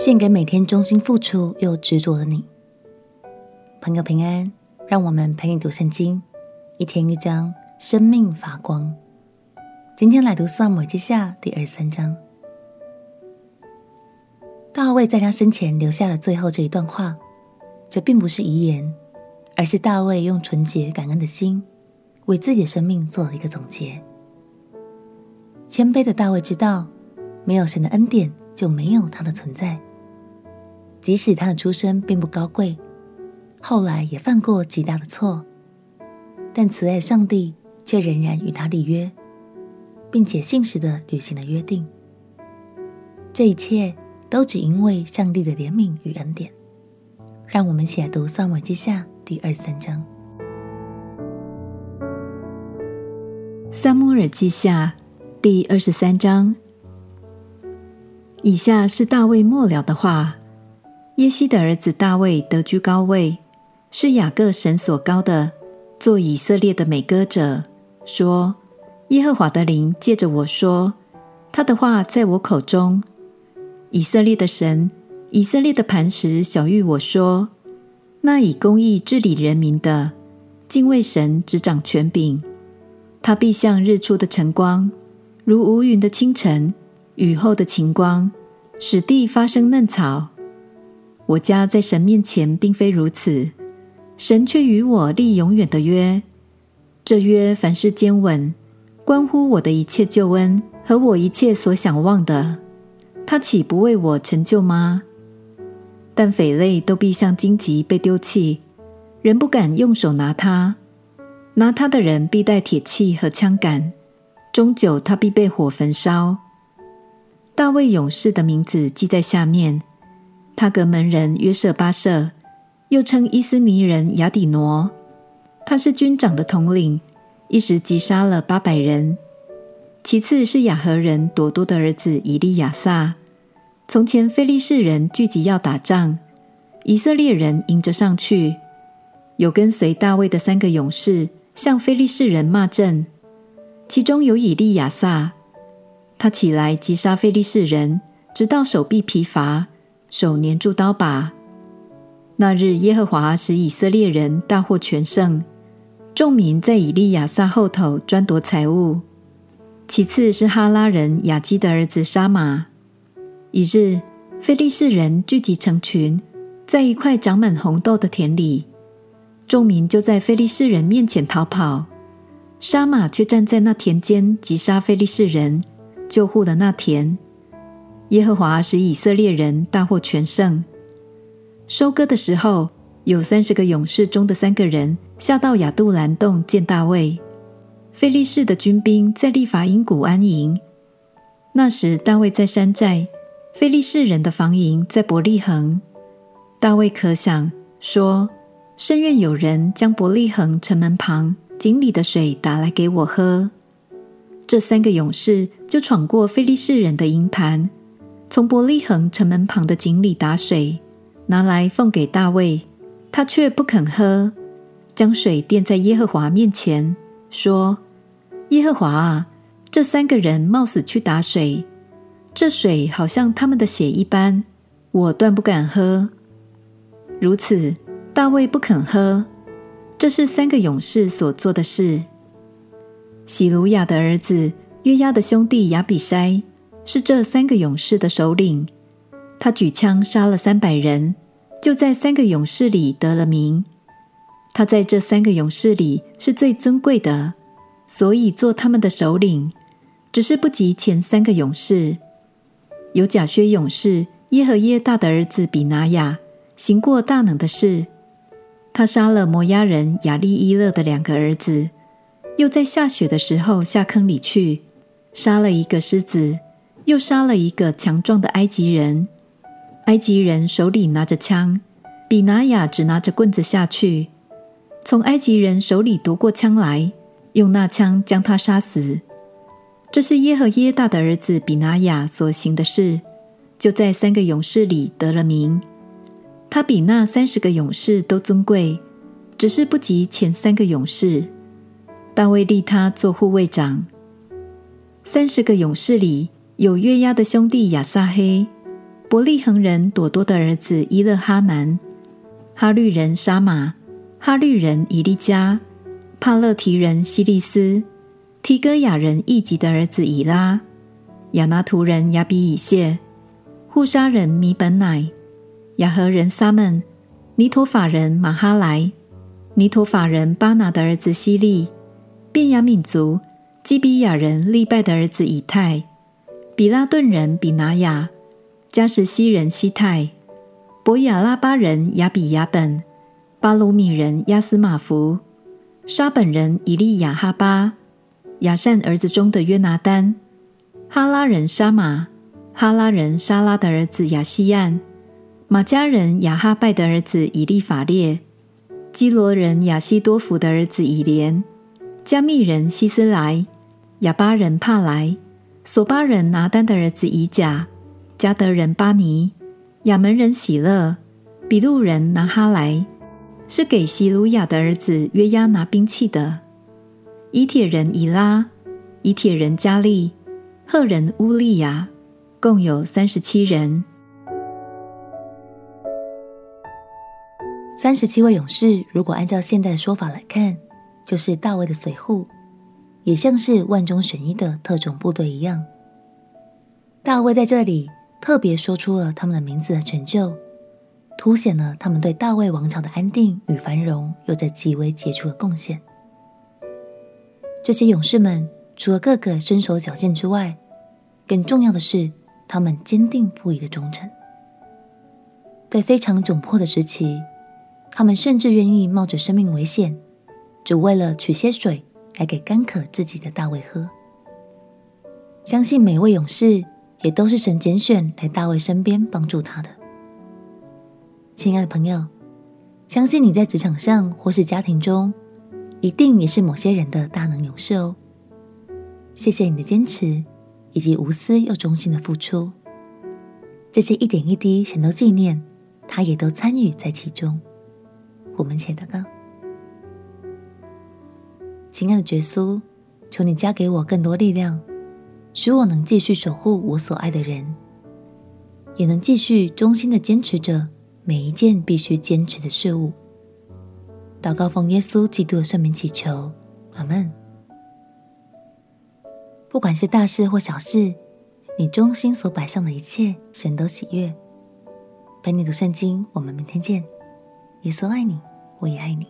献给每天忠心付出又执着的你，朋友平安。让我们陪你读圣经，一天一章，生命发光。今天来读撒母耳记下第二十三章。大卫在他生前留下了最后这一段话，这并不是遗言，而是大卫用纯洁感恩的心，为自己的生命做了一个总结。谦卑的大卫知道，没有神的恩典，就没有他的存在。即使他的出身并不高贵，后来也犯过极大的错，但慈爱上帝却仍然与他立约，并且信实的履行了约定。这一切都只因为上帝的怜悯与恩典。让我们一起来读《撒母记下》第二十三章。《撒母耳记下》第二十三章，以下是大卫末了的话。耶西的儿子大卫得居高位，是雅各神所高的，做以色列的美歌者。说：耶和华的灵借着我说，他的话在我口中。以色列的神，以色列的磐石晓諭我说：那以公义治理人民的，敬畏神执掌权柄，他必像日出的晨光，如无云的清晨，雨后的晴光，使地发生嫩草。我家在神面前并非如此，神却与我立永远的约。这约凡事坚稳，关乎我的一切救恩和我一切所想望的，他岂不为我成就吗？但匪类都必像荆棘被丢弃，人不敢用手拿它。拿它的人必带铁器和枪杆，终久它必被火焚烧。大卫勇士的名字记在下面。他格门人约瑟巴设，又称伊斯尼人雅底挪。他是军长的统领，一时击杀了八百人。其次是亚何人朵多的儿子以利亚撒。从前非利士人聚集要打仗，以色列人迎着上去，有跟随大卫的三个勇士向非利士人骂阵，其中有以利亚撒。他起来击杀非利士人，直到手臂疲乏。手粘住刀把。那日，耶和华使以色列人大获全胜，众民在以利亚撒后头专夺财物。其次是哈拉人亚基的儿子沙玛。一日，非利士人聚集成群，在一块长满红豆的田里，众民就在非利士人面前逃跑，沙玛却站在那田间击杀非利士人，救护了那田。耶和华使以色列人大获全胜。收割的时候，有三十个勇士中的三个人下到亚杜兰洞见大卫。非利士的军兵在利法因谷安营。那时大卫在山寨，非利士人的防营在伯利恒。大卫可想说：甚愿有人将伯利恒城门旁井里的水打来给我喝。这三个勇士就闯过非利士人的营盘。从伯利恒城门旁的井里打水，拿来奉给大卫，他却不肯喝，将水奠在耶和华面前，说：“耶和华啊，这三个人冒死去打水，这水好像他们的血一般，我断不敢喝。”如此，大卫不肯喝。这是三个勇士所做的事。喜鲁雅的儿子约押的兄弟亚比筛。是这三个勇士的首领，他举枪杀了三百人，就在三个勇士里得了名。他在这三个勇士里是最尊贵的，所以做他们的首领，只是不及前三个勇士。有甲薛勇士耶和耶大的儿子比拿雅，行过大能的事。他杀了摩押人亚利伊勒的两个儿子，又在下雪的时候下坑里去，杀了一个狮子。又杀了一个强壮的埃及人，埃及人手里拿着枪，比拿雅只拿着棍子下去，从埃及人手里夺过枪来，用那枪将他杀死。这是耶和耶大的儿子比拿雅所行的事，就在三个勇士里得了名。他比那三十个勇士都尊贵，只是不及前三个勇士。大卫立他做护卫长。三十个勇士里。有月押的兄弟亚撒黑，伯利恒人朵多的儿子伊勒哈南，哈律人沙马，哈律人以利加，帕勒提人希利斯，提哥亚人易吉的儿子以拉，亚拿图人亚比以谢，户沙人米本乃，雅和人撒门，尼陀法人马哈莱，尼陀法人巴拿的儿子希利，便雅敏族基比亚人利拜的儿子以太，比拉顿人比拿雅，迦实希人西泰，伯亚拉巴人亚比雅本，巴鲁米人亚斯马弗，沙本人以利亚哈巴，亚善儿子中的约拿单，哈拉人沙马，哈拉人沙拉的儿子亚西暗，玛迦人亚哈拜的儿子以利法列，基罗人亚西多弗的儿子以连，迦密人希斯莱。亚巴人帕莱，索巴人拿单的儿子以甲，加德人巴尼，亚门人喜乐，比路人拿哈莱，是给希鲁雅的儿子约押拿兵器的。以铁人以拉，以铁人加利，赫人乌利亚，共有三十七人。三十七位勇士，如果按照现代的说法来看，就是大卫的随扈。也像是万中选一的特种部队一样，大卫在这里特别说出了他们的名字和成就，凸显了他们对大卫王朝的安定与繁荣有着极为杰出的贡献。这些勇士们除了个个身手矫健之外，更重要的是他们坚定不移的忠诚。在非常窘迫的时期，他们甚至愿意冒着生命危险，只为了取些水。来给干渴至极的大卫喝。相信每位勇士也都是神拣选来大卫身边帮助他的。亲爱的朋友，相信你在职场上或是家庭中，一定也是某些人的大能勇士哦。谢谢你的坚持以及无私又忠心的付出，这些一点一滴，神都纪念，他也都参与在其中。我们且祷告。亲爱的耶稣，求你加给我更多力量，使我能继续守护我所爱的人，也能继续忠心的坚持着每一件必须坚持的事物。祷告奉耶稣基督的圣名祈求，阿门。不管是大事或小事，你忠心所摆上的一切，神都喜悦。陪你读圣经，我们明天见。耶稣爱你，我也爱你。